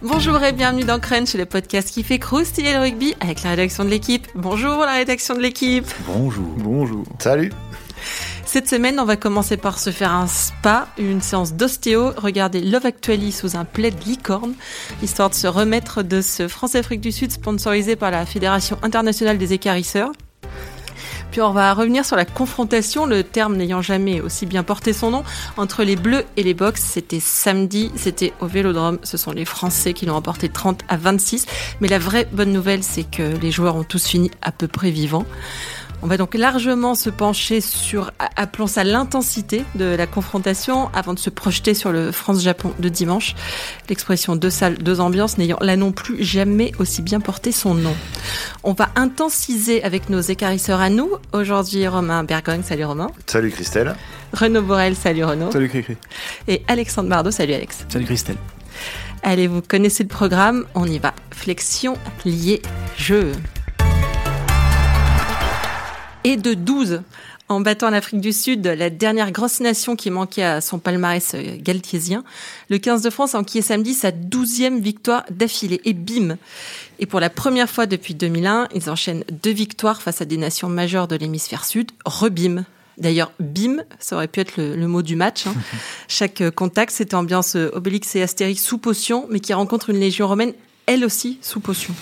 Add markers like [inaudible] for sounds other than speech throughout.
Bonjour et bienvenue dans Crunch, le podcast qui fait croustiller le rugby avec la rédaction de l'équipe. Bonjour la rédaction de l'équipe. Bonjour. Bonjour. Salut. Cette semaine, on va commencer par se faire un spa, une séance d'ostéo, regarder Love Actually sous un plaid licorne, histoire de se remettre de ce France-Afrique du Sud sponsorisé par la Fédération internationale des écarisseurs. Puis on va revenir sur la confrontation, le terme n'ayant jamais aussi bien porté son nom, entre les Bleus et les Box. C'était samedi, c'était au Vélodrome. Ce sont les Français qui l'ont emporté 30 à 26. Mais la vraie bonne nouvelle, c'est que les joueurs ont tous fini à peu près vivants. On va donc largement se pencher sur, appelons ça l'intensité de la confrontation avant de se projeter sur le France-Japon de dimanche. L'expression deux salles, deux ambiances n'ayant là non plus jamais aussi bien porté son nom. On va intensiser avec nos écarisseurs à nous. Aujourd'hui, Romain Bergogne, salut Romain. Salut Christelle. Renaud Borel, salut Renaud. Salut Cricri. Et Alexandre Bardot, salut Alex. Salut Christelle. Allez, vous connaissez le programme, on y va. Flexion, lié, jeu et de 12 en battant l'Afrique du Sud, la dernière grosse nation qui manquait à son palmarès euh, galtiésien. Le 15 de France a enquillé samedi sa douzième victoire d'affilée. Et bim Et pour la première fois depuis 2001, ils enchaînent deux victoires face à des nations majeures de l'hémisphère sud. Rebim D'ailleurs, bim, ça aurait pu être le, mot du match. Hein. [laughs] Chaque euh, contact, c'était ambiance euh, Obélix et Astérix sous potion, mais qui rencontre une légion romaine, elle aussi, sous potion.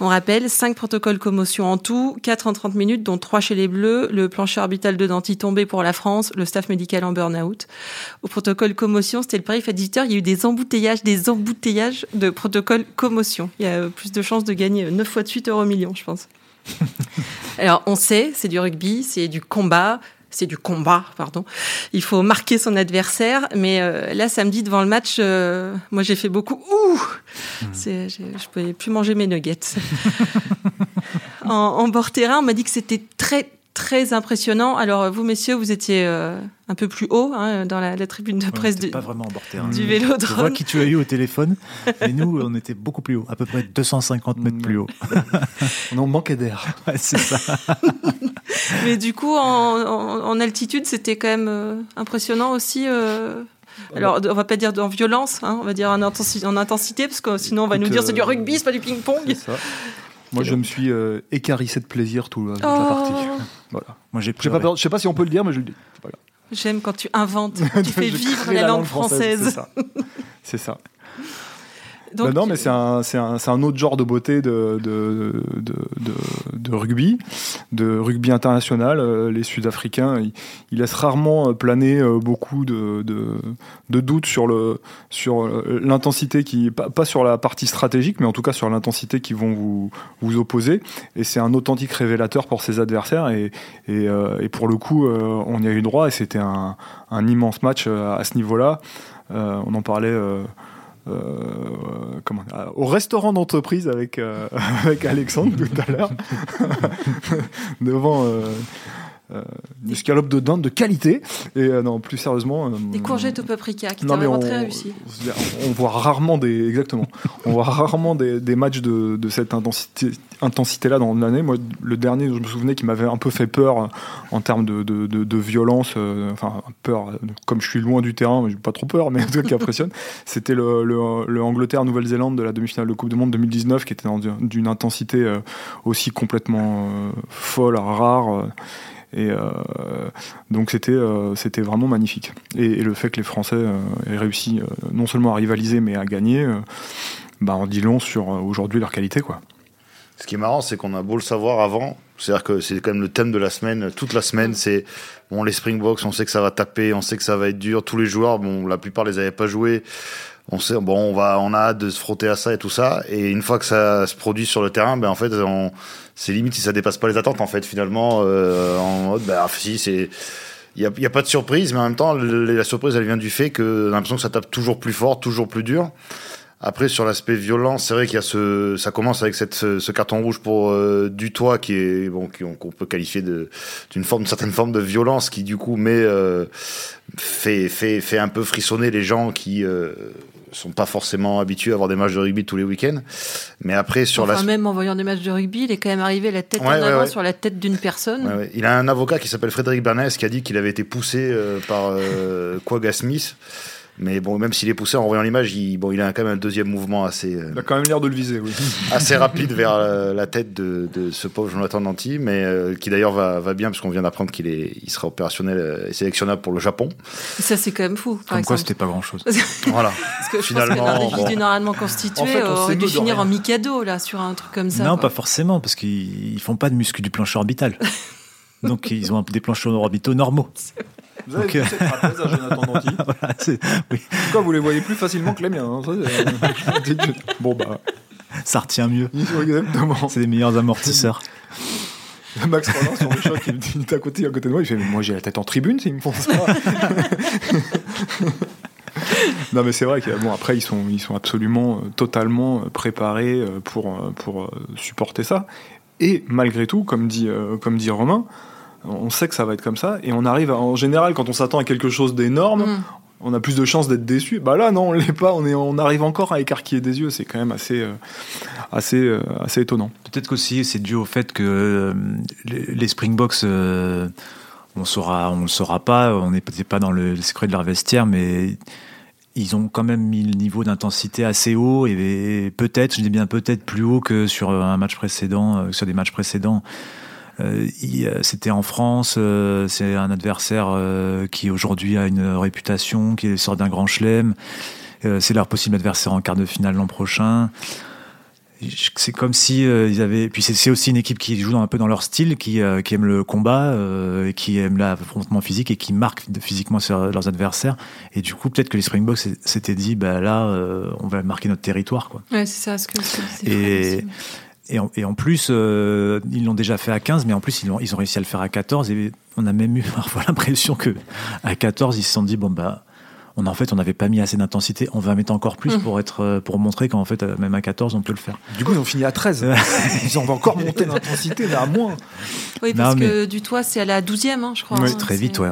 On rappelle, 5 protocoles commotion en tout, 4 en 30 minutes, dont 3 chez les Bleus, le plancher orbital de Danti tombé pour la France, le staff médical en burn-out. Au protocole commotion, c'était le pari à 18 il y a eu des embouteillages, des embouteillages de protocole commotion. Il y a plus de chances de gagner 9 fois de suite euro million, je pense. [laughs] Alors, on sait, c'est du rugby, c'est du combat, c'est du combat, pardon. Il faut marquer son adversaire, mais euh, là samedi devant le match, euh, moi j'ai fait beaucoup ouh. Hmm. C'est, je, je pouvais plus manger mes nuggets. [laughs] en, en bord terrain, on m'a dit que c'était très très impressionnant. Alors vous messieurs, vous étiez euh, un peu plus haut hein, dans la, la, tribune de presse du, pas vraiment hein. du Vélodrome. Je vois qui tu as eu au téléphone, mais nous on était beaucoup plus haut, à peu près 250 mètres plus haut. [laughs] on en manquait d'air. [laughs] Ouais, c'est ça. [laughs] mais du coup, en, en, en altitude, c'était quand même euh, impressionnant aussi. Euh... Alors, on va pas dire en violence, hein, on va dire en intensité, en intensité parce que sinon on va nous dire c'est du rugby, c'est pas du ping-pong. Moi, je me suis euh, écarissé de plaisir toute la, toute la partie. [laughs] Voilà. Moi, j'ai pas peur. Je sais pas si on peut le dire, mais je le dis. Voilà. J'aime quand tu inventes, tu [laughs] fais vivre la, la, langue française. française. C'est ça. [laughs] Donc, bah non, mais c'est un, un, un, autre genre de beauté de, de, de, de, rugby, de rugby international. Euh, les Sud-Africains, ils, ils, laissent rarement planer euh, beaucoup de, de, doutes sur le sur euh, l'intensité qui pas, pas, sur la partie stratégique, mais en tout cas sur l'intensité qui vont vous vous opposer. Et c'est un authentique révélateur pour ses adversaires. Et, et, et pour le coup, on y a eu droit. Et c'était un, un, immense match à ce niveau-là. on en parlait. Euh, comment, euh, au restaurant d'entreprise avec, euh, [laughs] avec Alexandre tout à l'heure, [laughs] devant euh, une escalope de dinde de qualité. Et euh, non, plus sérieusement. Euh, des courgettes au paprika qui étaient vraiment très réussi. On, voit rarement des. Exactement. on voit rarement des, des matchs de, de, cette intensité, intensité-là dans l'année. Moi, le dernier, je me souvenais, qui m'avait un peu fait peur en termes de, de, de violence, enfin, peur, comme je suis loin du terrain, j'ai pas trop peur, mais [laughs] un truc qui impressionne, c'était le, le, le Angleterre-Nouvelle-Zélande de la demi-finale de Coupe du Monde 2019, qui était d'une intensité aussi complètement folle, rare. Et euh, donc c'était euh, c'était vraiment magnifique. Et, le fait que les Français euh, aient réussi non seulement à rivaliser mais à gagner, bah, on dit long sur aujourd'hui leur qualité quoi. Ce qui est marrant, c'est qu'on a beau le savoir avant, c'est-à-dire que c'est quand même le thème de la semaine, toute la semaine, c'est bon les Springboks, on sait que ça va taper, on sait que ça va être dur, tous les joueurs, bon la plupart les avaient pas joués, on sait bon on va on a hâte de se frotter à ça et tout ça, et une fois que ça se produit sur le terrain, ben en fait c'est limite si ça dépasse pas les attentes en fait finalement euh, en mode bah si c'est il y a, pas de surprise mais en même temps la surprise elle vient du fait que l'impression que ça tape toujours plus fort toujours plus dur. Après sur l'aspect violence c'est vrai qu'il y a ce ça commence avec cette ce, carton rouge pour euh, du toit qui est bon qu'on peut qualifier de d'une forme certaine forme de violence qui du coup met euh, fait fait fait un peu frissonner les gens qui euh, sont pas forcément habitués à avoir des matchs de rugby tous les week-ends. Mais après, sur enfin, la. Même en voyant des matchs de rugby, il est quand même arrivé la tête ouais, en avant ouais, sur la tête d'une personne. Il a un avocat qui s'appelle Frédéric Bernès qui a dit qu'il avait été poussé euh, par euh, Quagga Smith. Mais bon, même s'il est poussé en voyant l'image, il, bon, il a quand même un deuxième mouvement assez. il a quand même l'air de le viser, oui. [laughs] assez rapide vers la, tête de, de, ce pauvre Jonathan Danti, mais qui d'ailleurs va, va bien, puisqu'on vient d'apprendre qu'il est, il sera opérationnel et sélectionnable pour le Japon. Ça, c'est quand même fou. Comme quoi, c'était pas grand chose. voilà. Parce que [laughs] finalement. Je pense que normalement constitué en fait, aurait dû finir en Mikado, là, sur un truc comme ça. Non, pas forcément, parce qu'ils font pas de muscu du plancher orbital. [laughs] Donc, ils ont des planchers orbitaux normaux. Vous avez vu cette trapèze à Jonathan [laughs] Danti voilà, oui. Pourquoi vous les voyez plus facilement que les miens hein [laughs] Bon, bah. Ça retient mieux. Exactement. C'est les meilleurs amortisseurs. [laughs] Max Roland sur le choc, il est à côté, à côté de moi. Il fait Moi, j'ai la tête en tribune s'ils me font ça. non, mais c'est vrai que bon, après, ils sont, ils sont absolument, euh, totalement euh, préparés euh, pour, pour supporter ça. Et malgré tout, comme dit, comme dit Romain, on sait que ça va être comme ça. Et on arrive, en général, quand on s'attend à quelque chose d'énorme, mm. on a plus de chances d'être déçu. Bah là, non, on l'est pas. On, est, on arrive encore à écarquiller des yeux. C'est quand même assez, assez, assez étonnant. Peut-être qu'aussi, c'est dû au fait que les Springboks on saura, on le saura pas, on n'est peut-être pas dans le, secret de leur vestiaire, mais ils ont quand même mis le niveau d'intensité assez haut et, peut-être, je dis bien peut-être plus haut que sur un match précédent, euh, sur des matchs précédents. Euh, c'était en France, euh, c'est un adversaire qui aujourd'hui a une réputation, qui sort d'un grand chelem. c'est leur possible adversaire en quart de finale l'an prochain c'est comme si euh, ils avaient. Puis c'est aussi une équipe qui joue un peu dans leur style, qui, euh, qui aime le combat, euh, qui aime l'affrontement physique et qui marque physiquement sur leurs adversaires. Et du coup, peut-être que les Springboks s'étaient dit, bah là, on va marquer notre territoire, quoi. Ouais, c'est ça. Ce que et, et en, et en, plus, ils l'ont déjà fait à 15, mais en plus, ils ont, ils ont réussi à le faire à 14. Et on a même eu [laughs] parfois l'impression que à 14, ils se sont dit, bon, bah on en fait on n'avait pas mis assez d'intensité. On va mettre encore plus mmh. pour être euh, pour montrer qu'en fait euh, même à 14 on peut le faire. Du coup ils ont fini à 13 [laughs] ils ont encore monté l'intensité mais à moins. Oui parce que du toit c'est à la 12e hein, je crois oui, hein, très vite ouais,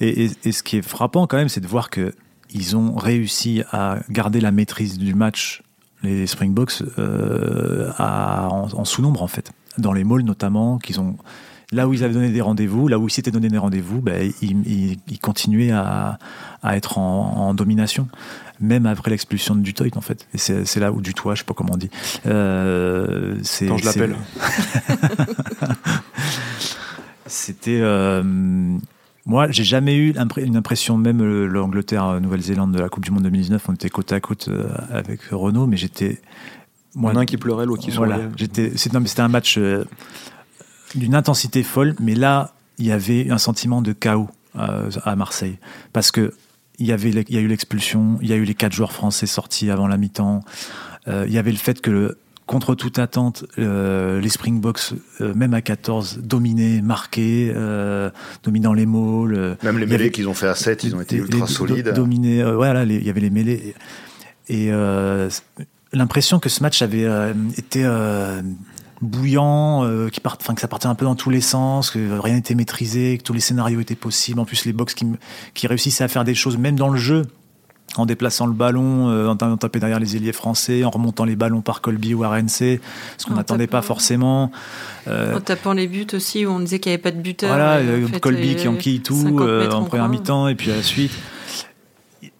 Et, ce qui est frappant quand même c'est de voir que ils ont réussi à garder la maîtrise du match les Springboks euh, en, sous-nombre en fait dans les malls notamment qu'ils ont là où ils avaient donné des rendez-vous, là où ils s'étaient donné des rendez-vous, ben, ils, continuaient à, être en, domination, même après l'expulsion de Dutoit en fait. Et c'est là où Dutoit, je sais pas comment on dit. Euh, Quand je l'appelle. [laughs] C'était. Euh, moi, j'ai jamais eu une impression, même euh, l'Angleterre-Nouvelle-Zélande de la Coupe du Monde 2019, on était côte à côte euh, avec Renault, mais j'étais. Moi, un qui pleurait, l'autre qui voilà, J'étais, c'était un match d'une intensité folle, mais là, il y avait un sentiment de chaos euh, à Marseille. Parce que il y, avait, il y a eu l'expulsion, il y a eu les quatre joueurs français sortis avant la mi-temps, euh, il y avait le fait que, contre toute attente, euh, les Springboks, même à 14, dominaient, marquaient, dominant les malls. même les mêlées qu'ils ont fait à 7, ils ont été ultra solides. Dominés, voilà, il y avait les mêlées. Et l'impression que ce match avait été bouillant, euh, qui part, enfin que ça partait un peu dans tous les sens, que rien n'était maîtrisé, que tous les scénarios étaient possibles. En plus, les box qui, qui réussissaient à faire des choses, même dans le jeu, en déplaçant le ballon, euh, en tapant derrière les ailiers français, en remontant les ballons par Colby ou RNC, ce qu'on n'attendait pas forcément. Euh, en tapant les buts aussi, où on disait qu'il n'y avait pas de buteur. Voilà, Colby qui enquille tout en première mi-temps, et puis à la suite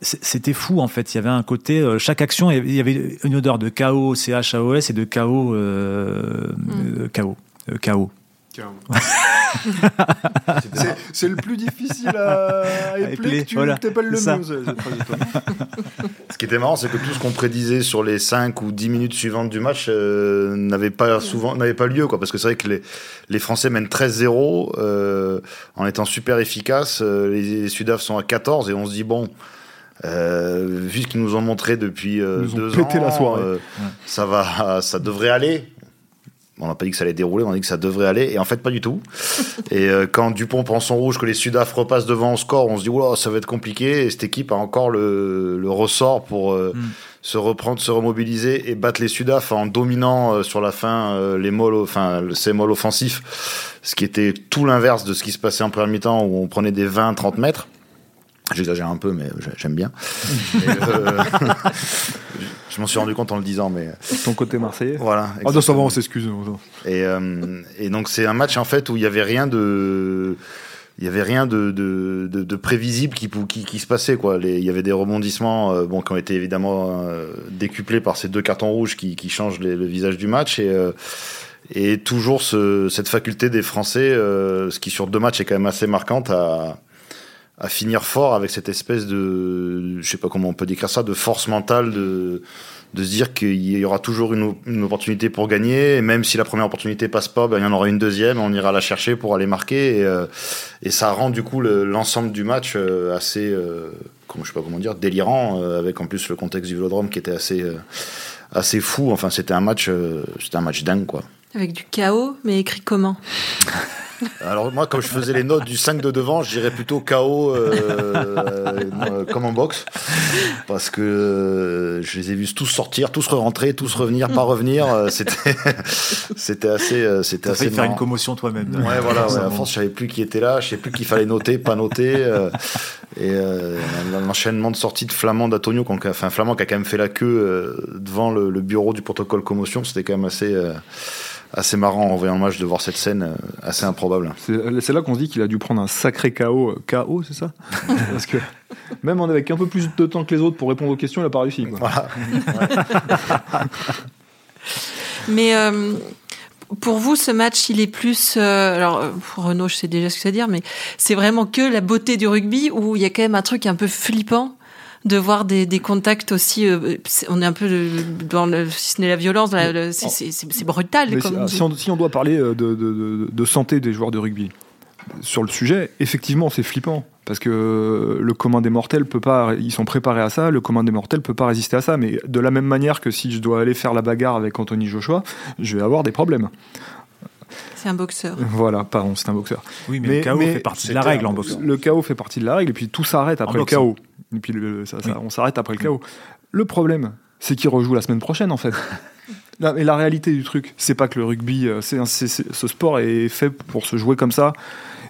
c'était fou en fait. Il y avait un côté, euh, chaque action, il y avait une odeur de chaos, C-H-A-O-S et de chaos, euh, mm. chaos, euh, chaos. [laughs] c'est le plus difficile à, [laughs] épeler que tu voilà, t'appelles le mieux. [laughs] ce qui était marrant, c'est que tout ce qu'on prédisait sur les 5 ou 10 minutes suivantes du match n'avait pas souvent n'avait pas lieu quoi parce que c'est vrai que les, les Français mènent 13-0 en étant super efficaces, les, les Sudaf sont à 14 et on se dit bon euh, vu ce qu'ils nous ont montré depuis euh, deux ans, la soirée. Euh, ça va, ça devrait aller. On n'a pas dit que ça allait dérouler, on a dit que ça devrait aller, et en fait pas du tout. [laughs] et quand Dupont prend son rouge, que les Sudaf repassent devant au score, on se dit oula, ça va être compliqué. Et cette équipe a encore le, le ressort pour mm. se reprendre, se remobiliser et battre les Sudaf en dominant sur la fin les molles, enfin ces molles offensifs, ce qui était tout l'inverse de ce qui se passait en première mi-temps où on prenait des 20-30 mètres. J'exagère un peu, mais j'aime bien. Euh, [laughs] je m'en suis rendu compte en le disant, mais ton côté marseillais. Voilà. Ah non, ça va, on s'excuse. Et, euh, et donc c'est un match en fait où il y avait rien de il y avait rien de, de, de, prévisible qui, qui, qui, se passait quoi. il y avait des rebondissements euh, bon qui ont été évidemment euh, décuplés par ces deux cartons rouges qui, qui changent le visage du match et euh, et toujours ce, cette faculté des Français, ce qui sur deux matchs est quand même assez marquante à à finir fort avec cette espèce de je sais pas comment on peut décrire ça de force mentale de de se dire qu'il y aura toujours une, une, opportunité pour gagner, et même si la première opportunité passe pas, ben, il y en aura une deuxième, on ira la chercher pour aller marquer, et, euh, et ça rend du coup l'ensemble du match euh, assez, euh, comment, je sais pas comment dire, délirant, avec en plus le contexte du Vélodrome qui était assez, assez fou. Enfin, c'était un match, c'était un match dingue, quoi. Avec du chaos, mais écrit comment? [laughs] Alors moi, quand je faisais les notes du 5 de devant, je dirais plutôt KO euh, euh, comme en boxe. Parce que euh, je les ai vus tous sortir, tous re-rentrer, tous revenir, pas revenir. C'était [laughs] c'était assez... c'était assez faire une commotion toi-même. Ouais, voilà. à force, je savais plus qui était là, je savais plus qu'il fallait noter, pas noter. et l'enchaînement de sorties de Flamand d'Antonio, enfin Flamand qui a quand même fait la queue devant le, le, bureau du protocole commotion, c'était quand même assez assez marrant en voyant le match de voir cette scène euh, assez improbable. C'est là qu'on se dit qu'il a dû prendre un sacré KO. Euh, KO, c'est ça [laughs] Parce que même avec un peu plus de temps que les autres pour répondre aux questions, il n'a pas réussi. [laughs] Mais euh, pour vous, ce match, il est plus. alors, pour Renaud, je sais déjà ce que ça veut dire, mais c'est vraiment que la beauté du rugby où il y a quand même un truc un peu flippant de voir des, des contacts aussi. Euh, on est un peu dans le, si ce n'est la violence, c'est brutal. Si, si, on, si, on, doit parler euh, de, de, de, santé des joueurs de rugby sur le sujet, effectivement, c'est flippant. Parce que le commun des mortels peut pas, ils sont préparés à ça, le commun des mortels peut pas résister à ça. Mais de la même manière que si je dois aller faire la bagarre avec Anthony Joshua, je vais avoir des problèmes. C'est un boxeur. Voilà, pardon, c'est un boxeur. Oui, mais, le chaos fait partie de la règle en boxe. Le chaos fait partie de la règle, et puis tout s'arrête après le chaos. Et puis ça, on s'arrête après le chaos. Le problème, c'est qu'il rejoue la semaine prochaine, en fait. [laughs] Et la réalité du truc, c'est pas que le rugby, euh, c'est ce sport est fait pour se jouer comme ça.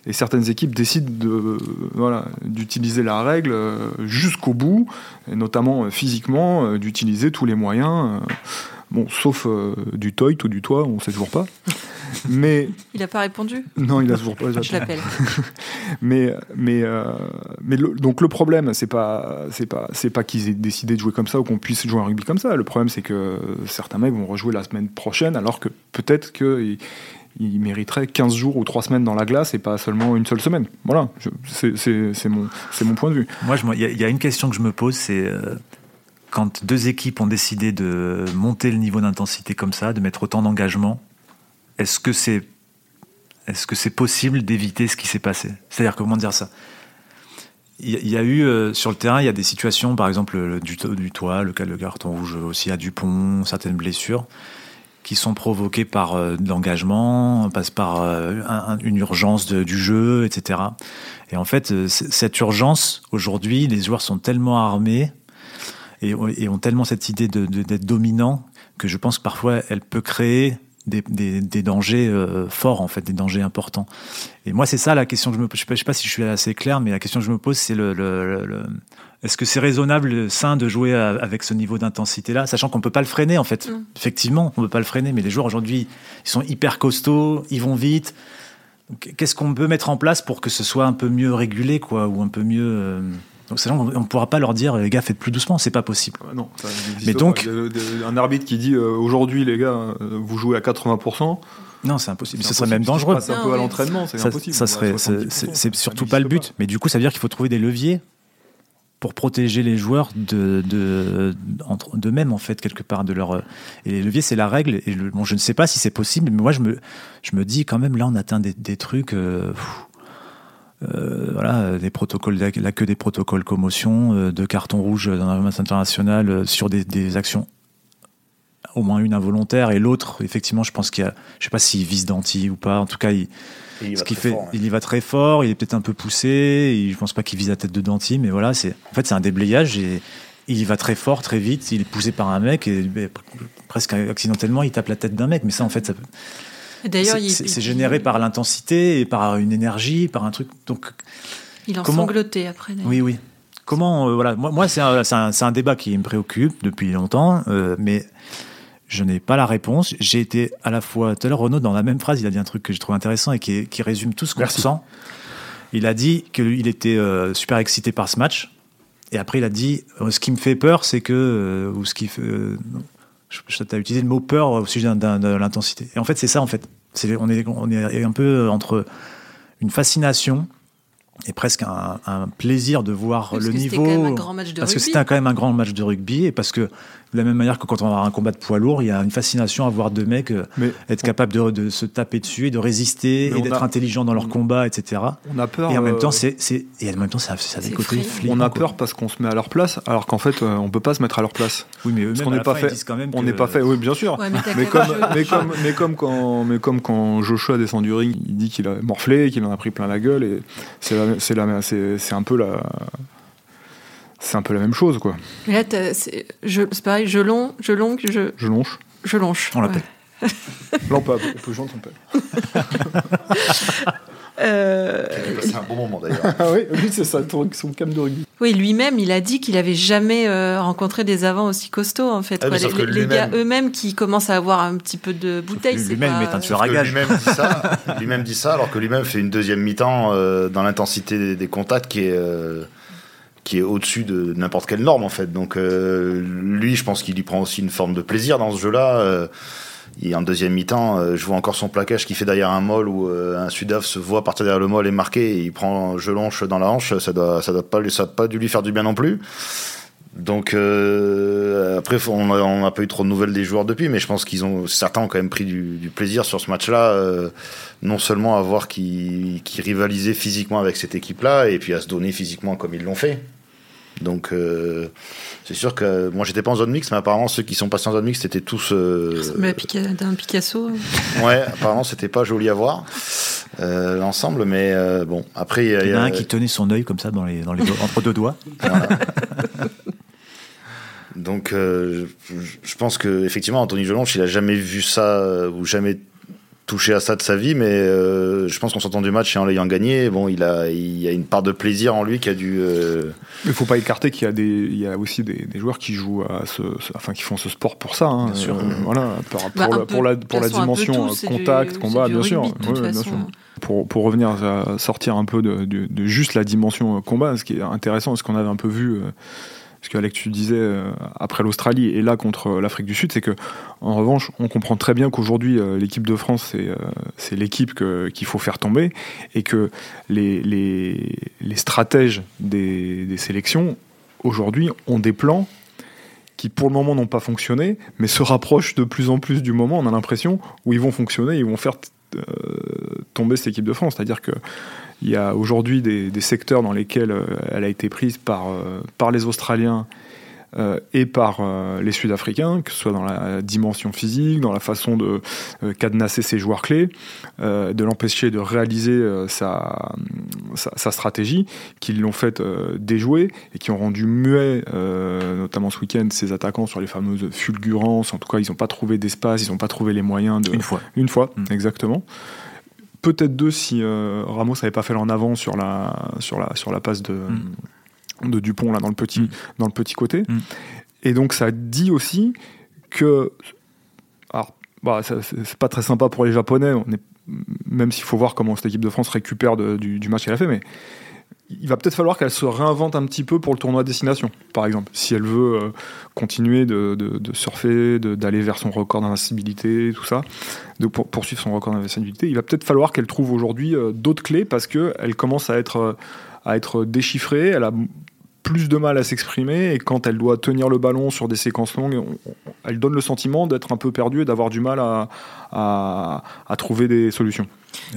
Et certaines équipes décident de, voilà, d'utiliser la règle euh, jusqu'au bout, et notamment euh, physiquement, d'utiliser tous les moyens. Bon, sauf du toit ou du toit, on sait toujours pas. [laughs] Mais il n'a pas répondu? Non, il a toujours pas. Je l'appelle. [laughs] mais mais euh, mais donc le problème, c'est pas c'est pas c'est pas qu'ils aient décidé de jouer comme ça ou qu'on puisse jouer un rugby comme ça. Le problème, c'est que certains mecs vont rejouer la semaine prochaine, alors que peut-être qu'ils il mériteraient 15 jours ou 3 semaines dans la glace et pas seulement une seule semaine. Voilà, c'est mon, mon point de vue. Moi, il y, y, a une question que je me pose, c'est euh, quand deux équipes ont décidé de monter le niveau d'intensité comme ça, de mettre autant d'engagement, est-ce que c'est est-ce que c'est possible d'éviter ce qui s'est passé? C'est-à-dire comment dire ça? Il y, a eu euh, sur le terrain, il y a des situations, par exemple du, toit, le cas de carton rouge aussi à Dupont, certaines blessures qui sont provoquées par euh, l'engagement, passe par euh, une urgence du jeu, etc. Et en fait, cette urgence, aujourd'hui, les joueurs sont tellement armés et, ont tellement cette idée d'être dominants que je pense que parfois elle peut créer des, des, des dangers euh, forts, en fait, des dangers importants. Et moi, c'est ça la question que je me pose. Je ne sais, pas si je suis assez clair, mais la question que je me pose, c'est le, le, le, est-ce que c'est raisonnable, sain de jouer avec ce niveau d'intensité-là, sachant qu'on peut pas le freiner, en fait. Mm. Effectivement, on peut pas le freiner, mais les joueurs aujourd'hui, ils sont hyper costauds, ils vont vite. Qu'est-ce qu'on peut mettre en place pour que ce soit un peu mieux régulé, quoi, ou un peu mieux. Euh, donc c'est on ne pourra pas leur dire les gars faites plus doucement, c'est pas possible. non, mais donc un arbitre qui dit euh, aujourd'hui les gars euh, vous jouez à 80%. Non, c'est impossible. Ce serait même dangereux. C'est un peu à l'entraînement, c'est impossible. Ça serait, c'est surtout pas le but. Mais du coup, ça veut dire qu'il faut trouver des leviers pour protéger les joueurs de, de, d'eux-mêmes, en fait, quelque part. De leur... Et les leviers, c'est la règle. Et bon, je ne sais pas si c'est possible, mais moi, je me, je me dis quand même, là, on atteint des, des trucs. Euh, euh, voilà, des protocoles, la queue des protocoles commotion, euh, de carton rouge dans la masse internationale euh, sur des, des, actions, au moins une involontaire et l'autre, effectivement, je pense qu'il y a, je sais pas s'il vise Danti ou pas. En tout cas, il, il ce qui fait, il y va très fort. Il est peut-être un peu poussé. Et je pense pas qu'il vise la tête de Danti, mais voilà, c'est, en fait, c'est un déblayage et il y va très fort, très vite. Il est poussé par un mec et ben, presque accidentellement, il tape la tête d'un mec. Mais ça, en fait, ça, D'ailleurs, c'est généré par l'intensité et par une énergie, par un truc. Donc, il en comment... sanglotait après. Oui, oui. Comment, euh, voilà, moi, moi c'est un, un, débat qui me préoccupe depuis longtemps, euh, mais je n'ai pas la réponse. J'ai été à la fois, tout à l'heure, Renaud, dans la même phrase, il a dit un truc que j'ai trouvé intéressant et qui, qui résume tout ce qu'on ressent. Il a dit qu'il était super excité par ce match. Et après, il a dit ce qui me fait peur, c'est que ou ce qui fait, je, as utilisé le mot peur au sujet de l'intensité. Et en fait, c'est ça, en fait. On, est, on est un peu entre une fascination et presque un, plaisir de voir le niveau. Quand même un grand match de parce que c'était quand même un grand match de rugby et parce que de la même manière que quand on va un combat de poids lourd, il y a une fascination à voir deux mecs euh, être capables de, se taper dessus et de résister et d'être intelligents dans leur combat, etc. On a peur. Et en même temps, c'est, et en même temps, ça, ça a des côtés On a peur parce qu'on se met à leur place, alors qu'en fait, euh, on peut pas se mettre à leur place. Oui, mais eux-mêmes, on n'est pas fait. Quand même on n'est pas fait. Oui, bien sûr. mais, comme, mais, comme, mais comme quand, mais comme quand Joshua descend du ring, il dit qu'il a morflé, qu'il en a pris plein la gueule, et c'est, c'est, c'est un peu la c'est un peu la même chose, quoi. Mais là, c'est pareil, je longe, je longe, je. Je longe. Je longe. On l'appelle. là, on peut, on peut joindre son père. Euh... C'est un bon moment d'ailleurs. ah oui, oui c'est ça, son cam de rugby. Oui, lui-même, il a dit qu'il avait jamais euh, rencontré des avants aussi costauds en fait. Ah, les, les gars eux-mêmes qui commencent à avoir un petit peu de bouteille. Lui-même, pas... met un tueur à gage. Lui-même dit ça. lui-même dit ça, alors que lui-même fait une deuxième mi-temps euh, dans l'intensité des, des, contacts qui est. Euh, qui est au-dessus de n'importe quelle norme en fait. Donc euh, lui, je pense qu'il y prend aussi une forme de plaisir dans ce jeu-là. Euh, et en deuxième mi-temps, euh, je vois encore son plaquage qui fait derrière un molle où un Sudaf se voit partir derrière le molle et marqué et il prend gelonche dans la hanche. Ça doit, ça doit pas, ça a pas dû lui faire du bien non plus. Donc après, on n'a pas eu trop de nouvelles des joueurs depuis, mais je pense qu'ils ont certains ont quand même pris du, plaisir sur ce match-là, non seulement à voir qu'ils rivalisaient physiquement avec cette équipe-là, et puis à se donner physiquement comme ils l'ont fait. Donc euh, c'est sûr que moi j'étais pas en zone mixte, mais apparemment ceux qui sont passés en zone mixte étaient tous. Euh... d'un Picasso. [laughs] Ouais, apparemment c'était pas joli à voir euh, l'ensemble, mais euh, bon après il y, a, un qui tenait son œil comme ça dans les, dans les entre deux doigts. [laughs] Donc je, je pense que effectivement Anthony Jelonche il a jamais vu ça ou jamais touché à ça de sa vie, mais euh, je pense qu'en sortant du match et en l'ayant gagné, bon, il a, il y a une part de plaisir en lui qui a dû. Euh... Il faut pas écarter qu'il y a des, il y a aussi des, des joueurs qui jouent à ce, enfin, qui font ce sport pour ça. Hein, bien sûr. Euh, voilà, pour, bah, pour, la, pour, la, pour la dimension contact, combat, bien sûr. bien sûr. Pour, pour revenir à sortir un peu de, de, de, juste la dimension combat, ce qui est intéressant, ce qu'on avait un peu vu. Euh, ce que Alex tu disais euh, après l'Australie et là contre l'Afrique du Sud, c'est que en revanche, on comprend très bien qu'aujourd'hui euh, l'équipe de France c'est euh, l'équipe qu'il faut faire tomber et que les stratèges des, des sélections aujourd'hui ont des plans qui pour le moment n'ont pas fonctionné, mais se rapprochent de plus en plus du moment, on a l'impression, où ils vont fonctionner, ils vont faire tomber cette équipe de France. C'est-à-dire que il y a aujourd'hui des, secteurs dans lesquels euh, elle a été prise par, euh, par les Australiens euh, et par les Sud-Africains, que ce soit dans la dimension physique, dans la façon de cadenasser ses joueurs clés, de l'empêcher de réaliser sa, sa, stratégie, qui l'ont fait déjouer et qui ont rendu muet, notamment ce week-end, ses attaquants sur les fameuses fulgurances. En tout cas, ils n'ont pas trouvé d'espace, ils n'ont pas trouvé les moyens de. Une fois. Une fois, mmh. exactement peut-être deux si euh, Ramos n'avait pas fait l'en avant sur la, sur la, sur la passe de, mm. de Dupont là, dans, le petit, mm. dans le petit côté. Mm. Et donc ça dit aussi que. Alors, bah, c'est pas très sympa pour les Japonais, on est, même s'il faut voir comment cette équipe de France récupère du, du match qu'elle a fait, mais il va peut-être falloir qu'elle se réinvente un petit peu pour le tournoi destination, par exemple. Si elle veut euh, continuer de, surfer, d'aller vers son record d'invincibilité, tout ça, de poursuivre son record d'invincibilité, il va peut-être falloir qu'elle trouve aujourd'hui euh, d'autres clés parce qu'elle commence à être, euh, à être déchiffrée, elle a plus de mal à s'exprimer et quand elle doit tenir le ballon sur des séquences longues, elle donne le sentiment d'être un peu perdue et d'avoir du mal à, à trouver des solutions.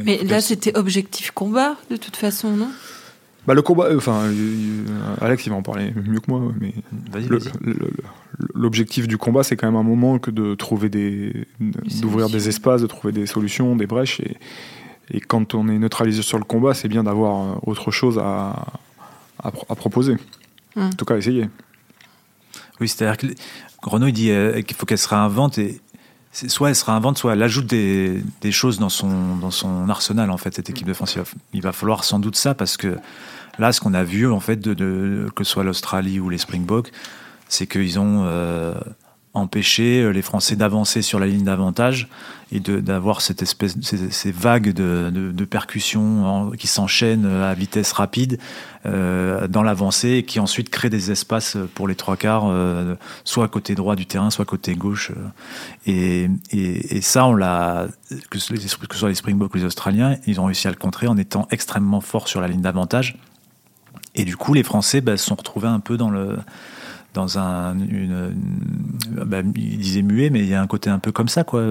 Mais là, c'était objectif combat, de toute façon, non? Bah, le combat, euh, enfin, euh, euh, Alex, il va en parler mieux que moi, mais l'objectif du combat, c'est quand même un moment que de trouver des, d'ouvrir des espaces, de trouver des solutions, des brèches, et, et quand on est neutralisé sur le combat, c'est bien d'avoir autre chose à, à, proposer. Hum. En tout cas, essayer. Oui, c'est-à-dire que Renaud, il dit qu'il faut qu'elle se réinvente et soit elle se réinvente, soit elle ajoute des, choses dans son, arsenal, en fait, cette équipe de France. Il va falloir sans doute ça parce que Là, ce qu'on a vu, en fait, que ce soit l'Australie ou les Springboks, c'est qu'ils ont, euh, empêcher euh, les Français d'avancer sur la ligne d'avantage et d'avoir cette espèce, ces, vagues de, de, percussions qui s'enchaînent à vitesse rapide euh, dans l'avancée et qui ensuite créent des espaces pour les trois quarts, euh, soit côté droit du terrain, soit côté gauche. Et, et, ça, on l'a, que, ce soit les Springboks ou les Australiens, ils ont réussi à le contrer en étant extrêmement forts sur la ligne d'avantage. Et du coup, les Français bah, se sont retrouvés un peu dans le dans un, une, bah, il disait muet, mais il y a un côté un peu comme ça, quoi.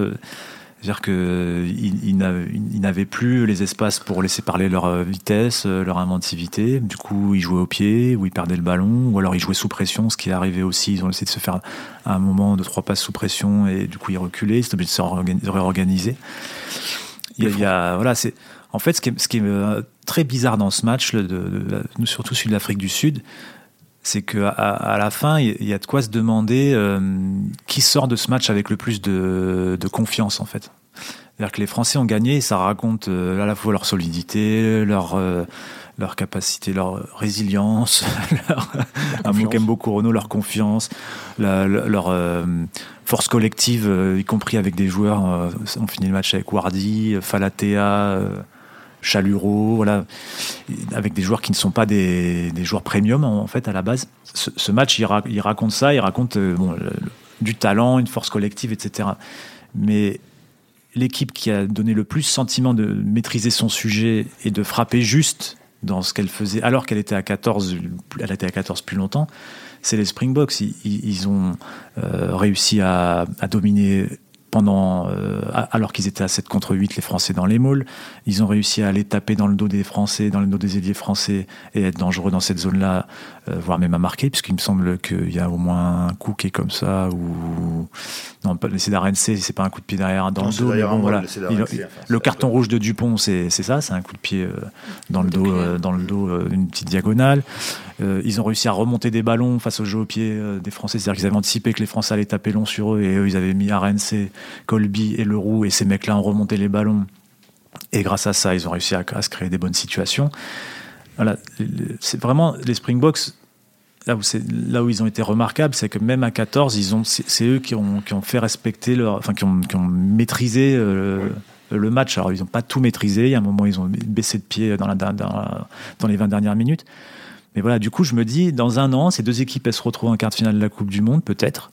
C'est-à-dire qu'ils ils, n'avaient plus les espaces pour laisser parler leur vitesse, leur inventivité. Du coup, ils jouaient au pied, ou ils perdaient le ballon, ou alors ils jouaient sous pression, ce qui est arrivé aussi. Ils ont essayé de se faire un moment de trois passes sous pression, et du coup, ils reculaient, ils étaient obligés de se réorganiser. Il y a, voilà, c'est, en fait, ce qui est, euh, très bizarre dans ce match, surtout celui de l'Afrique du Sud, c'est qu'à à la fin, il y a de quoi se demander euh, qui sort de ce match avec le plus de, confiance, en fait. C'est-à-dire que les Français ont gagné et ça raconte euh, à la fois leur solidité, leur, euh, leur capacité, leur résilience, [laughs] leur, un mot qu'aime beaucoup Renault, leur confiance, leur force collective, y compris avec des joueurs. on finit le match avec Wardy, Falatea. Chaluro, voilà, avec des joueurs qui ne sont pas des, joueurs premium en fait à la base. Ce, match, il, raconte ça, il raconte euh, du talent, une force collective, etc. Mais l'équipe qui a donné le plus sentiment de maîtriser son sujet et de frapper juste dans ce qu'elle faisait, alors qu'elle était à 14, elle était à 14 plus longtemps, c'est les Springboks. Ils, ont euh, réussi à, à dominer pendant, euh, alors qu'ils étaient à 7 contre 8, les Français dans les moules. Ils ont réussi à aller taper dans le dos des Français, dans le dos des ailiers français et être dangereux dans cette zone-là, euh, voire même à marquer, puisqu'il me semble qu'il y a au moins un coup qui est comme ça, ou. Non, c'est d'RNC, c'est pas un coup de pied derrière dans le dos. Mais bon, voilà. le carton rouge de Dupont, c'est ça, c'est un coup de pied euh, dans, le dos, dans le dos, une petite diagonale. Ils ont réussi à remonter des ballons face au jeu au pied des Français, c'est-à-dire qu'ils avaient anticipé que les Français allaient taper long sur eux et eux, ils avaient mis RNC Colby et Leroux et ces mecs-là ont remonté les ballons. Et grâce à ça, ils ont réussi à, se créer des bonnes situations. Voilà, c'est vraiment les Springboks. Là où, ils ont été remarquables, c'est que même à 14, ils ont, c'est, eux qui ont, fait respecter leur, enfin qui ont, maîtrisé euh, le match. Alors ils n'ont pas tout maîtrisé. Il y a un moment, ils ont baissé de pied dans les 20 dernières minutes. Mais voilà, du coup, je me dis, dans un an, ces deux équipes, elles se retrouvent en quart de finale de la Coupe du Monde, peut-être.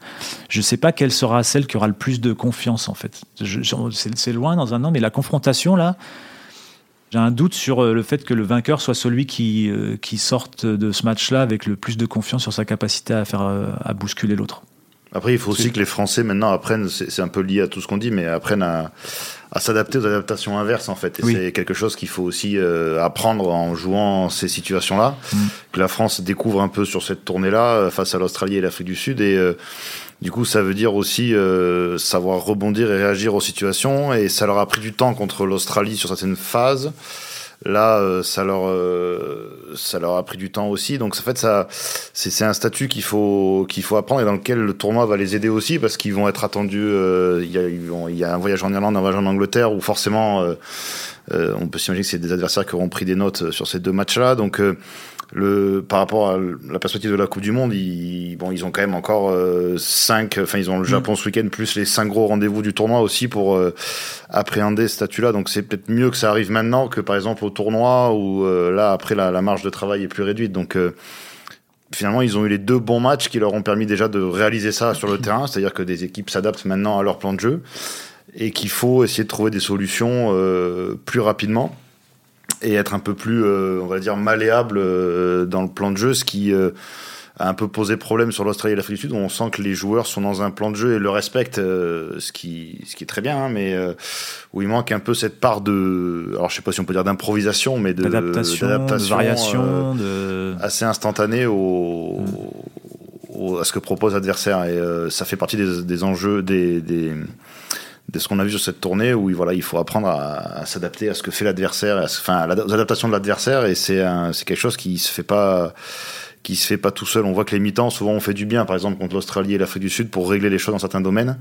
Je ne sais pas quelle sera celle qui aura le plus de confiance, en fait. C'est loin dans un an, mais la confrontation, là, j'ai un doute sur euh, le fait que le vainqueur soit celui qui, euh, qui sorte de ce match-là avec le plus de confiance sur sa capacité à, faire, euh, à bousculer l'autre. Après, il faut aussi que les Français maintenant apprennent, c'est un peu lié à tout ce qu'on dit, mais apprennent à, à s'adapter aux adaptations inverses en fait. Et c'est quelque chose qu'il faut aussi euh, apprendre en jouant ces situations-là. Mm. Que la France découvre un peu sur cette tournée-là euh, face à l'Australie et l'Afrique du Sud. Et euh, du coup, ça veut dire aussi savoir rebondir et réagir aux situations. Et ça leur a pris du temps contre l'Australie sur certaines phases. Là, euh, ça leur euh, ça leur a pris du temps aussi. Donc en fait, ça c'est un statut qu'il faut qu'il faut apprendre et dans lequel le tournoi va les aider aussi parce qu'ils vont être attendus. Euh, il y, a, il y a un voyage en Irlande, un voyage en Angleterre où forcément on peut s'imaginer que c'est des adversaires qui auront pris des notes sur ces deux matchs-là. Donc le, par rapport à la perspective de la Coupe du Monde, ils, bon, ils ont quand même encore euh, cinq, enfin ils ont le mm. Japon ce week-end plus les cinq gros rendez-vous du tournoi aussi pour euh, appréhender ce statut-là. Donc c'est peut-être mieux que ça arrive maintenant que par exemple au tournoi où euh, là après la, la, marge de travail est plus réduite. Donc finalement ils ont eu les deux bons matchs qui leur ont permis déjà de réaliser ça sur le [laughs] terrain, c'est-à-dire que des équipes s'adaptent maintenant à leur plan de jeu et qu'il faut essayer de trouver des solutions plus rapidement et être un peu plus, euh, on va dire, malléable euh, dans le plan de jeu, ce qui euh, a un peu posé problème sur l'Australie et l'Afrique du Sud, où on sent que les joueurs sont dans un plan de jeu et le respectent, ce, qui, ce qui est très bien, hein, mais où il manque un peu cette part de, alors je sais pas si on peut dire d'improvisation, mais de d'adaptation, de variation, de... assez instantanée au, à ce que propose l'adversaire. Et ça fait partie des, des enjeux, des, des de ce qu'on a vu sur cette tournée où voilà, il faut apprendre à, s'adapter à ce que fait l'adversaire, enfin aux adaptations de l'adversaire et c'est quelque chose qui se fait pas qui se fait pas tout seul. On voit que les mi-temps souvent on fait du bien, par exemple contre l'Australie et l'Afrique du Sud pour régler les choses dans certains domaines.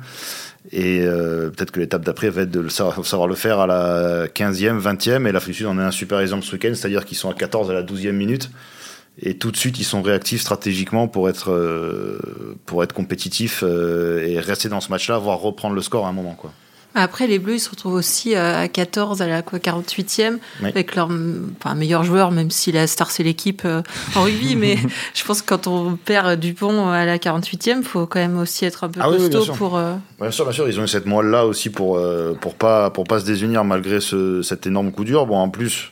Et euh, peut-être que l'étape d'après va être de savoir, savoir, le faire à la 15e, 20e et l'Afrique du Sud en est un super exemple ce week-end, c'est-à-dire qu'ils sont à 14 à la 12e minute et tout de suite ils sont réactifs stratégiquement pour être pour être compétitifs et rester dans ce match-là, voire reprendre le score à un moment quoi. Après, les Bleus, ils se retrouvent aussi euh, à 14, à la quoi, 48e, avec leur enfin, meilleur joueur, même si la star, c'est l'équipe euh, en rugby. [laughs] mais je pense que quand on perd Dupont à la 48e, il faut quand même aussi être un peu ah costaud pour. Euh, bien sûr, bien sûr, ils ont eu cette moelle-là aussi pour, pour, pas, pour pas se désunir malgré ce, cet énorme coup dur. Bon, en plus.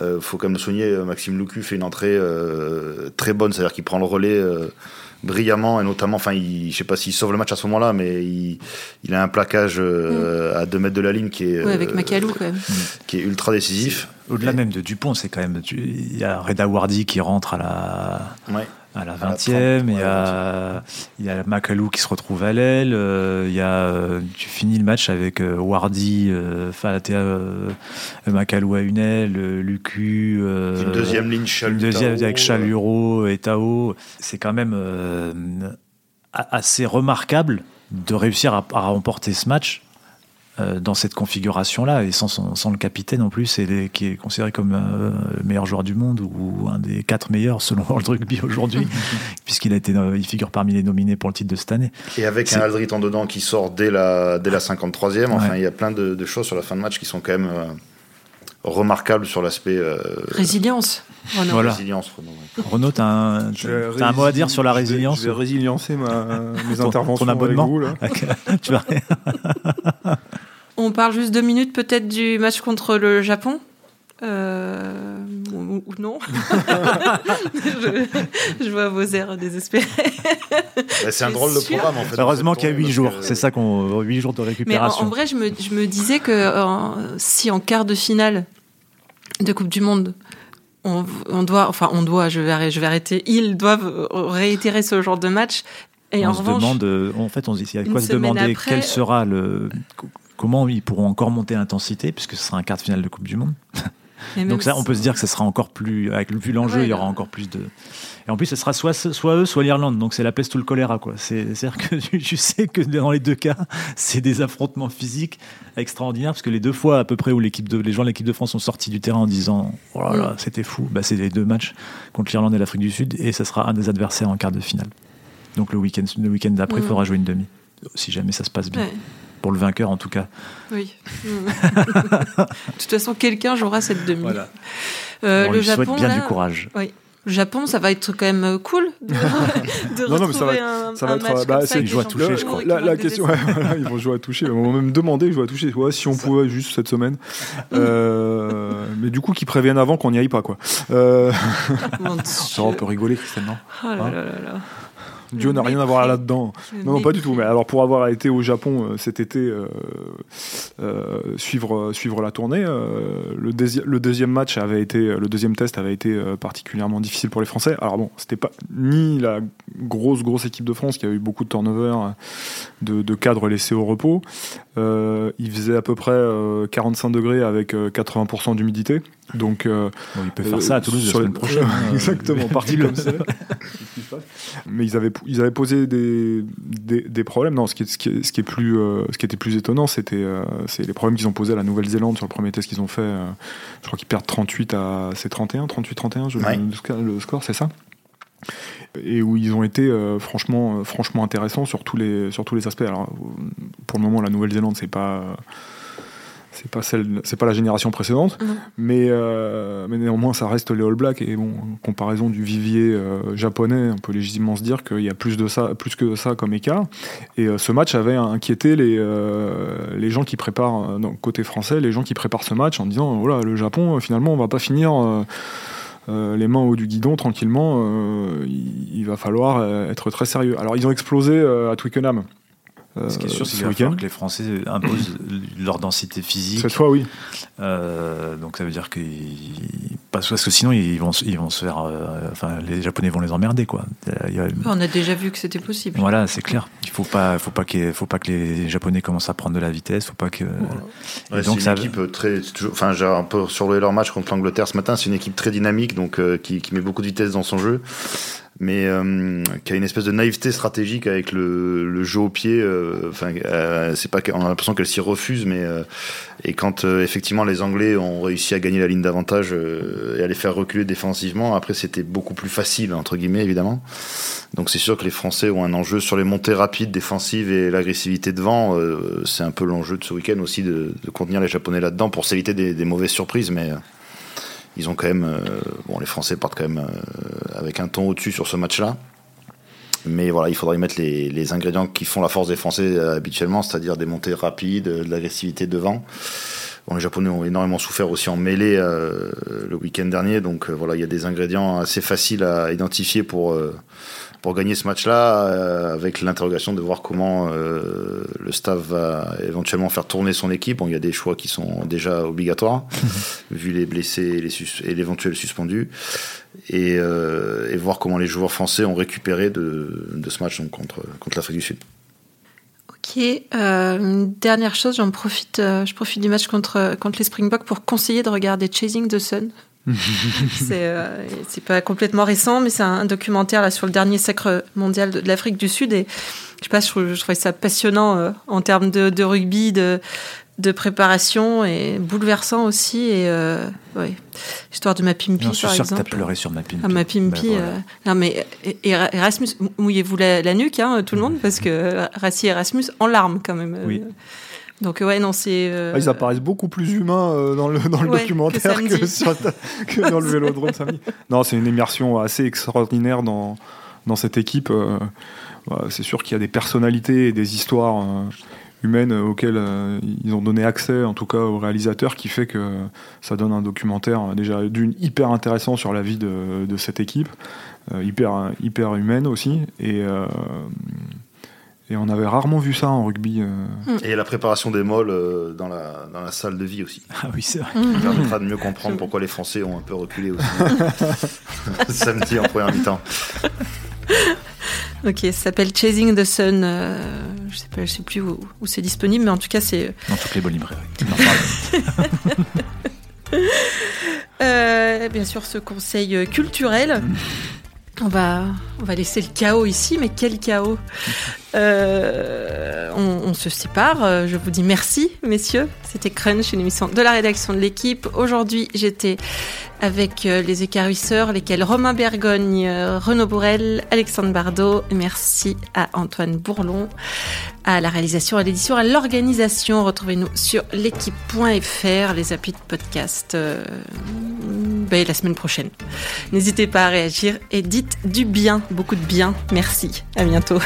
Il faut quand même le souligner, Maxime Loucu fait une entrée très bonne, c'est-à-dire qu'il prend le relais brillamment et notamment, enfin, il, je sais pas s'il sauve le match à ce moment-là, mais il, il a un plaquage euh, à 2 mètres de la ligne qui est, avec euh, Macalou quand même. qui est ultra décisif. Au-delà même de Dupont, c'est quand même, il y a Reda Wardy qui rentre à la, ouais à la 20e, il y a, il y a Macalou qui se retrouve à l'aile, euh, il y a, euh, tu finis le match avec euh, Wardy, Falatea, Macalou à une aile, Lucu, une deuxième ligne une deuxième avec Chaluro et Tao. C'est quand même assez remarquable de réussir à, à remporter ce match euh, dans cette configuration-là, et sans, sans, le capitaine en plus, et qui est considéré comme euh, le meilleur joueur du monde, ou un des quatre meilleurs selon [laughs] World Rugby aujourd'hui, [laughs] puisqu'il a été, euh, il figure parmi les nominés pour le titre de cette année. Et avec un Aldrit en dedans qui sort dès la, dès la 53e, enfin, il y a plein de, choses sur la fin de match qui sont quand même remarquables sur l'aspect. Résilience. Renaud. Voilà. Résilience, Renaud. t'as un, un, mot à dire sur la résilience Je vais, résiliencer ma, [laughs] mes interventions. Ton abonnement avec vous, là. [laughs] tu vas On parle juste deux minutes peut-être du match contre le Japon? Euh, ou, non [laughs] je, vois vos airs désespérés. Bah, c'est un drôle de programme en fait. Heureusement qu'il y a huit jours, c'est ça qu'on huit jours de récupération. Mais en, vrai, je me, je me, disais que si en quart de finale de Coupe du Monde, on, on, doit, enfin on doit, je vais, je vais arrêter, ils doivent réitérer ce genre de match. Et on en se demande, euh, en fait, on se dit, il y a quoi se demander quel sera le comment ils pourront encore monter l'intensité, puisque ce sera un quart de finale de Coupe du Monde. Donc ça, on peut se dire que ce sera encore plus, avec vu l'enjeu, il y aura encore plus de. Et en plus, ce sera soit, soit eux, soit l'Irlande. Donc c'est la peste ou le choléra, quoi. C'est-à-dire que [laughs] tu, sais que dans les deux cas, c'est des affrontements physiques extraordinaires, parce que les deux fois à peu près où l'équipe de, les gens de l'équipe de France sont sortis du terrain en disant, oh là là, mm. c'était fou. Bah, c'est les deux matchs contre l'Irlande et l'Afrique du Sud, et ça sera un des adversaires en quart de finale. Donc le week-end, le week-end d'après, il mm. faudra jouer une demi, si jamais ça se passe bien pour le vainqueur en tout cas. Oui. [laughs] de toute façon, quelqu'un jouera cette demi. Voilà. Euh, le Japon, souhaite bien du courage. Oui. Le Japon, ça va être quand même euh, cool de, [laughs] de non, non, mais ça va être, un, ça va être, match bah, ils jouent à toucher, je crois. La, question, ouais, [laughs] ils vont jouer à toucher. Ils vont même demander qu'ils jouent à toucher. Ouais, si on pouvait juste cette semaine. Euh, mais du coup, qu'ils préviennent avant qu'on n'y aille pas, quoi. Euh... ça, on peut rigoler, Christelle, non Oh là là là là. Dieu n'a rien à voir là-dedans. Non, non, pas du tout. Mais alors, pour avoir été au Japon euh, cet été, euh, euh, suivre, suivre la tournée, le, le, deuxième match avait été, le deuxième test avait été particulièrement difficile pour les Français. Alors bon, c'était pas ni la grosse, grosse équipe de France qui a eu beaucoup de turnover, de, de cadres laissés au repos. il faisait à peu près 45 degrés avec 80% d'humidité. Donc, euh, il peut faire ça à Toulouse la semaine prochaine. [laughs] Hein. exactement, parti comme ça. Mais ils avaient, ils avaient posé des, des, problèmes. Non, ce qui, ce qui, ce qui est plus, euh, ce qui était plus étonnant, c'était euh, c'est les problèmes qu'ils ont posés à la Nouvelle-Zélande sur le premier test qu'ils ont fait. je crois qu'ils perdent 38 à. C'est 31, 38-31, le, score, c'est ça et où ils ont été franchement, franchement intéressants sur tous les, sur tous les aspects. Alors, pour le moment, la Nouvelle-Zélande, c'est pas c'est pas celle, c'est pas la génération précédente, mais, euh, mais néanmoins ça reste les All Blacks et bon, en comparaison du vivier euh, japonais, on peut légitimement se dire qu'il y a plus de ça, plus que ça comme écart. Et euh, ce match avait inquiété les les gens qui préparent, côté français, les gens qui préparent ce match en disant voilà le Japon finalement on va pas finir. les mains au haut du guidon tranquillement, il, va falloir être très sérieux. Alors ils ont explosé à Twickenham. Ce qui est sûr, c'est que les Français imposent [clears throat] leur densité physique. Cette fois, oui. Euh, donc ça veut dire qu'ils parce que sinon ils vont ils vont se faire euh, enfin les japonais vont les emmerder quoi. On a déjà vu que c'était possible. Voilà c'est clair. Il faut pas faut pas qu'il faut pas que les japonais commencent à prendre de la vitesse faut pas que donc c'est une équipe très enfin j'ai un peu survolé leur match contre l'Angleterre ce matin. C'est une équipe très dynamique donc euh, qui, qui, met beaucoup de vitesse dans son jeu mais euh, qui a une espèce de naïveté stratégique avec le, le jeu au pied. Euh, enfin, euh, c'est pas qu'on a l'impression qu'elle s'y refuse, mais et quand effectivement les Anglais ont réussi à gagner la ligne d'avantage et à les faire reculer défensivement, après c'était beaucoup plus facile entre guillemets évidemment. Donc c'est sûr que les Français ont un enjeu sur les montées rapides, défensives et l'agressivité devant. c'est un peu l'enjeu de ce week-end aussi de, de, contenir les Japonais là-dedans pour s'éviter des, des, mauvaises surprises, mais ils ont quand même, euh, bon, les Français partent quand même euh, avec un ton au-dessus sur ce match-là. Mais voilà, il faudra y mettre les, ingrédients qui font la force des Français euh, habituellement, c'est-à-dire des montées rapides, de l'agressivité devant. Bon, les Japonais ont énormément souffert aussi en mêlée le week-end dernier, donc voilà, il y a des ingrédients assez faciles à identifier pour pour gagner ce match-là, euh, avec l'interrogation de voir comment euh, le staff va éventuellement faire tourner son équipe. Bon, il y a des choix qui sont déjà obligatoires, vu les blessés et l'éventuel suspendu, et, euh, et, voir comment les joueurs français ont récupéré de, de ce match donc, contre, contre l'Afrique du Sud. Ok, une dernière chose, j'en profite, je profite du match contre, contre les Springboks pour conseiller de regarder Chasing the Sun, [laughs] Euh, c'est pas complètement récent, mais c'est un documentaire là sur le dernier sacre mondial de, l'Afrique du Sud. Et je sais pas, je, trouvais ça passionnant euh, en termes de, rugby, de, de préparation et bouleversant aussi. Et euh, ouais, histoire de ma Pimpi, par suis sûr que t'as pleuré sur ma Pimpi. Ah, ma Pimpi. Ben non mais Erasmus, mouillez-vous la, la, nuque, hein, tout le monde, parce que Rassi Erasmus en larmes quand même. Oui. Donc ouais, non, c'est. Euh, ah, ils apparaissent beaucoup plus humains euh, dans le, dans le documentaire que, dans le Vélodrome samedi. [laughs] Non, c'est une immersion assez extraordinaire dans, dans cette équipe. Euh, c'est sûr qu'il y a des personnalités et des histoires humaines auxquelles ils ont donné accès, en tout cas aux réalisateurs, qui fait que ça donne un documentaire déjà d'une hyper intéressant sur la vie de, de cette équipe, hyper, hyper humaine aussi. Et et on avait rarement vu ça en rugby. Euh. Hmm. Et la préparation des molles euh, dans, la, dans la salle de vie aussi. Ah oui, c'est vrai. Ça permettra de mieux comprendre pourquoi les Français ont un peu reculé aussi. [laughs] Samedi en première mi-temps. Ok, ça s'appelle Chasing the Sun. Euh, je sais pas, je sais plus où, où c'est disponible, mais en tout cas, c'est. Dans toutes les bonnes librairies. [laughs] bien sûr, ce conseil culturel. On va, on va laisser le chaos ici, mais quel chaos? Euh, on, se sépare. Je vous dis merci, messieurs. C'était Crunch, une émission de la rédaction de l'équipe. Aujourd'hui, j'étais avec euh, les écarisseurs, lesquels Romain Bergogne, euh, Renaud Bourrel, Alexandre Bardot. Merci à Antoine Bourlon, à la réalisation, à l'édition, à l'organisation. Retrouvez-nous sur l'équipe.fr, les applis de podcast ben, la semaine prochaine. N'hésitez pas à réagir et dites du bien, beaucoup de bien. Merci. À bientôt.